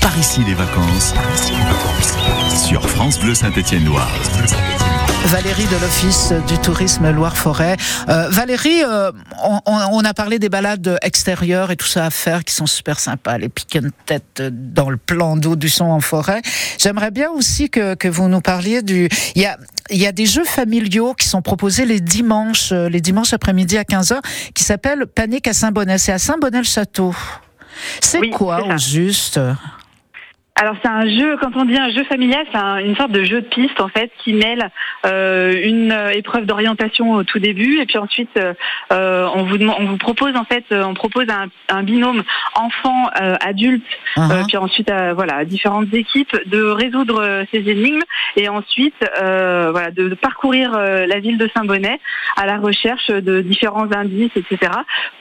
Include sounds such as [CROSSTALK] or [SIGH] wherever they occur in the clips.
Par ici les vacances. Sur France Bleu Saint-Étienne-Loire. Valérie de l'Office du tourisme Loire-Forêt. Euh, Valérie, euh, on, on, a parlé des balades extérieures et tout ça à faire qui sont super sympas, les pique tête dans le plan d'eau du son en forêt. J'aimerais bien aussi que, que vous nous parliez du... Il y a, il y a des jeux familiaux qui sont proposés les dimanches, euh, les dimanches après-midi à 15h, qui s'appellent Panique à Saint-Bonnet. C'est à Saint-Bonnet-le-Château. C'est Oui, quoi c'est au juste? Alors c'est un jeu, quand on dit un jeu familial, c'est un- une sorte de jeu de piste en fait qui mêle euh, une euh, épreuve d'orientation au tout début et puis ensuite euh, euh, on vous on vous propose en fait euh, on propose un, un binôme enfant euh, adulte Uh-huh. euh, puis ensuite voilà à différentes équipes de résoudre ces énigmes et ensuite euh, voilà de, de parcourir la ville de Saint-Bonnet à la recherche de différents indices etc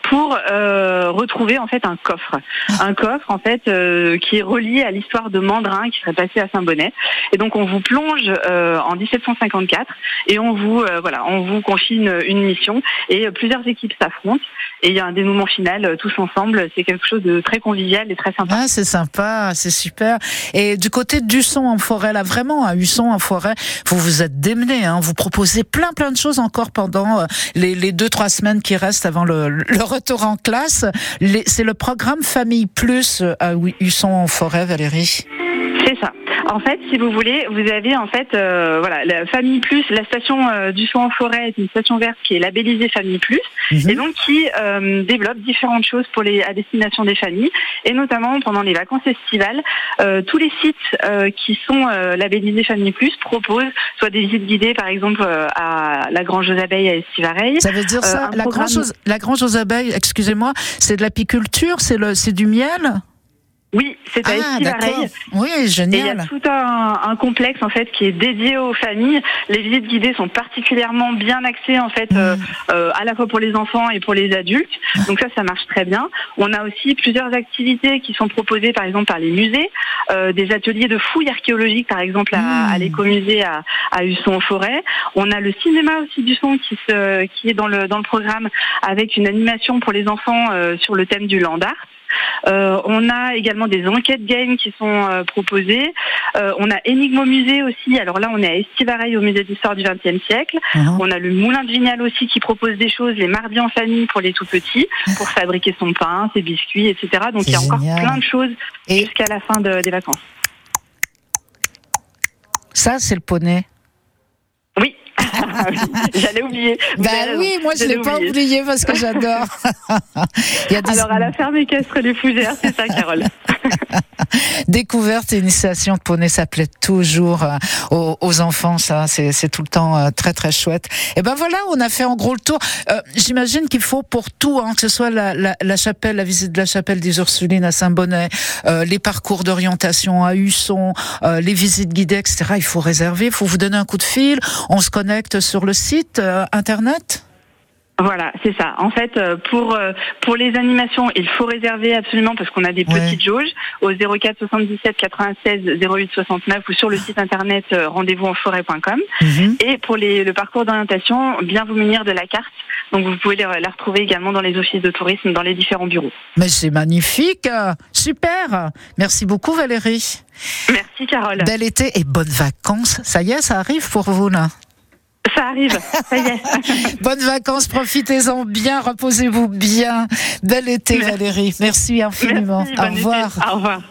pour euh, retrouver en fait un coffre un coffre en fait euh, qui est relié à l'histoire de Mandrin qui serait passé à Saint-Bonnet et donc on vous plonge euh, en 1754 et on vous euh, voilà on vous confie une, mission et euh, plusieurs équipes s'affrontent et il y a un dénouement final tous ensemble c'est quelque chose de très convivial et très sympa Ah, c'est sympa, c'est super. Et du côté d'Usson en forêt, là, vraiment, à Usson en forêt, vous vous êtes démené, hein, vous proposez plein, plein de choses encore pendant les, les deux, trois semaines qui restent avant le, le retour en classe. C'est le programme Famille Plus à Usson en forêt, Valérie. C'est ça. En fait, si vous voulez, vous avez en fait, euh, voilà, la Famille Plus, la station euh, du Soin en forêt est une station verte qui est labellisée Famille Plus Mhm. et donc qui euh, développe différentes choses pour les à destination des familles et notamment pendant les vacances estivales, euh, tous les sites euh, qui sont euh, labellisés Famille Plus proposent soit des visites guidées, par exemple euh, à la Grange aux Abeilles à Estivareil. Ça veut dire ça, la, programme- grange aux, la grange aux abeilles, excusez-moi, c'est de l'apiculture, c'est le, c'est du miel? Oui, c'est à Ah. Estivareil. Oui, Et il y a génial. tout un, un complexe en fait qui est dédié aux familles. Les visites guidées sont particulièrement bien axées en fait euh, Mm. euh, à la fois pour les enfants et pour les adultes. Donc ça, ça marche très bien. On a aussi plusieurs activités qui sont proposées par exemple par les musées, euh, des ateliers de fouilles archéologiques par exemple à, Mm. à l'écomusée à, à Husson en forêt. On a le cinéma aussi du son qui se qui est dans le dans le programme avec une animation pour les enfants euh, sur le thème du land art. Euh, on a également des enquêtes games qui sont euh, proposées. Euh, on a Énigme au musée aussi. Alors là, on est à Estivareil au musée d'histoire du XXe siècle. Mhm. On a le Moulin de Vignal aussi qui propose des choses, les mardis en famille pour les tout petits, pour fabriquer son pain, ses biscuits, etc. Donc il y a encore plein de choses Et jusqu'à la fin de- des vacances. ça, c'est le poney. Oui, j'allais oublier. Raison. oui, moi je J'allais l'ai pas oublié parce que j'adore. [LAUGHS] Des Alors à la ferme équestre les Fougères, c'est ça, Carole. [LAUGHS] découvertes et initiations de poney, ça plaît toujours euh, aux, aux enfants, ça, c'est tout le temps euh, très très chouette. Et ben voilà, on a fait en gros le tour. Euh, J'imagine qu'il faut pour tout, hein, que ce soit la, la, la chapelle, la visite de la chapelle des Ursulines à Saint-Bonnet, euh, les parcours d'orientation à Husson, euh, les visites guidées, etc. Il faut réserver, il faut vous donner un coup de fil. On se connecte sur le site euh, internet. Voilà, c'est ça. En fait, euh, pour euh, pour les animations, il faut réserver absolument parce qu'on a des Ouais. petites jauges au 04 77 96 08 69 ou sur le site internet euh, rendez-vous en forêt.com. Mhm. Et pour les, le parcours d'orientation, bien vous munir de la carte. Donc vous pouvez la retrouver également dans les offices de tourisme, dans les différents bureaux. Mais c'est magnifique, super. Merci beaucoup Valérie. Merci Carole. Bel été et bonnes vacances. Ça y est, ça arrive pour vous là. Ça arrive, ça y est. [LAUGHS] Bonnes vacances, profitez-en bien, reposez-vous bien. Bel été Merci. Valérie. Merci infiniment. Merci, Au été. revoir. Au revoir.